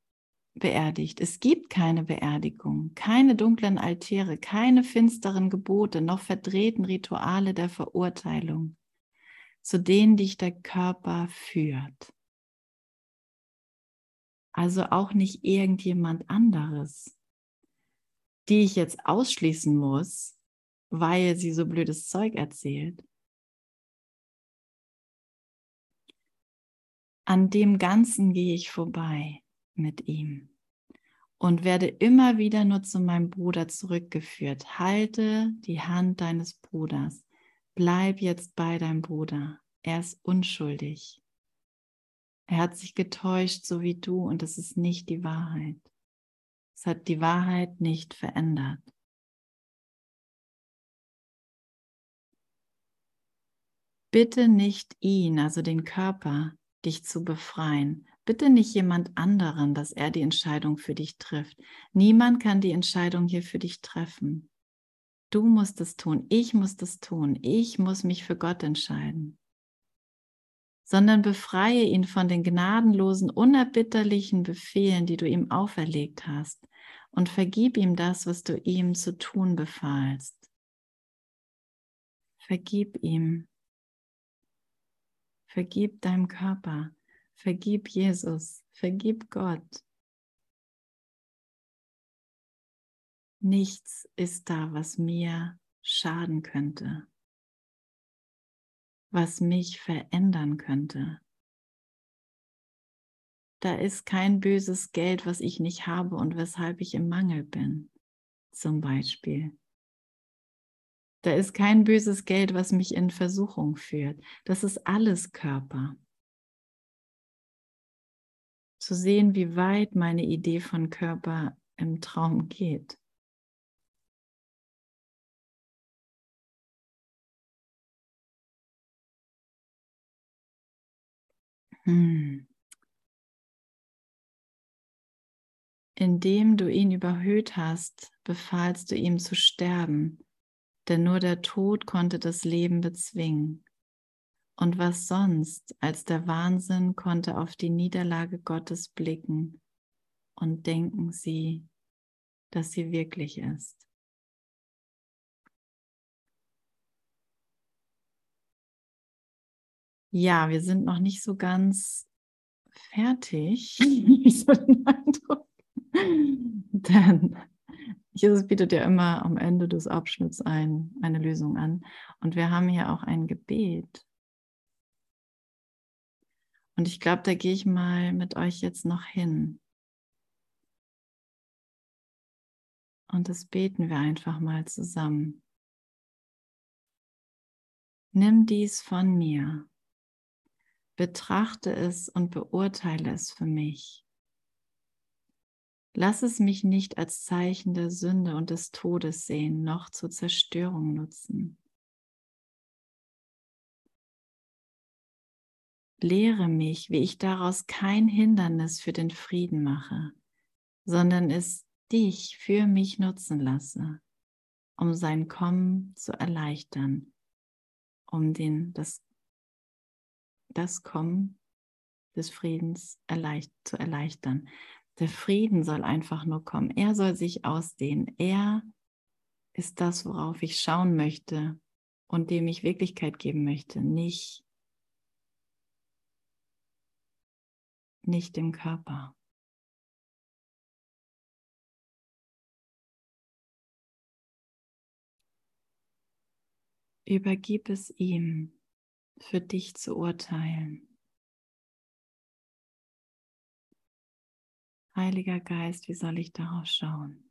beerdigt. Es gibt keine Beerdigung, keine dunklen Altäre, keine finsteren Gebote, noch verdrehten Rituale der Verurteilung, zu denen dich der Körper führt. Also auch nicht irgendjemand anderes, die ich jetzt ausschließen muss, weil sie so blödes Zeug erzählt. An dem Ganzen gehe ich vorbei mit ihm und werde immer wieder nur zu meinem Bruder zurückgeführt. Halte die Hand deines Bruders. Bleib jetzt bei deinem Bruder. Er ist unschuldig. Er hat sich getäuscht, so wie du, und es ist nicht die Wahrheit. Es hat die Wahrheit nicht verändert. Bitte nicht ihn, also den Körper, dich zu befreien, Bitte nicht jemand anderen, dass er die Entscheidung für dich trifft. Niemand kann die Entscheidung hier für dich treffen. Du musst es tun, ich muss es tun, ich muss mich für Gott entscheiden. Sondern befreie ihn von den gnadenlosen, unerbitterlichen Befehlen, die du ihm auferlegt hast, und vergib ihm das, was du ihm zu tun befahlst. Vergib ihm. Vergib deinem Körper. Vergib Jesus, vergib Gott. Nichts ist da, was mir schaden könnte, was mich verändern könnte. Da ist kein böses Geld, was ich nicht habe und weshalb ich im Mangel bin, zum Beispiel. Da ist kein böses Geld, was mich in Versuchung führt. Das ist alles Körper zu sehen, wie weit meine Idee von Körper im Traum geht. Hm. Indem du ihn überhöht hast, befahlst du ihm zu sterben, denn nur der Tod konnte das Leben bezwingen. Und was sonst als der Wahnsinn konnte auf die Niederlage Gottes blicken und denken sie, dass sie wirklich ist. Ja, wir sind noch nicht so ganz fertig. so den Eindruck. Denn Jesus bietet ja immer am Ende des Abschnitts ein, eine Lösung an. Und wir haben hier auch ein Gebet. Und ich glaube, da gehe ich mal mit euch jetzt noch hin. Und das beten wir einfach mal zusammen. Nimm dies von mir, betrachte es und beurteile es für mich. Lass es mich nicht als Zeichen der Sünde und des Todes sehen, noch zur Zerstörung nutzen. Lehre mich, wie ich daraus kein Hindernis für den Frieden mache, sondern es dich für mich nutzen lasse, um sein Kommen zu erleichtern, um den, das, das Kommen des Friedens erleicht, zu erleichtern. Der Frieden soll einfach nur kommen. Er soll sich ausdehnen. Er ist das, worauf ich schauen möchte und dem ich Wirklichkeit geben möchte, nicht, nicht dem Körper. Übergib es ihm, für dich zu urteilen. Heiliger Geist, wie soll ich darauf schauen?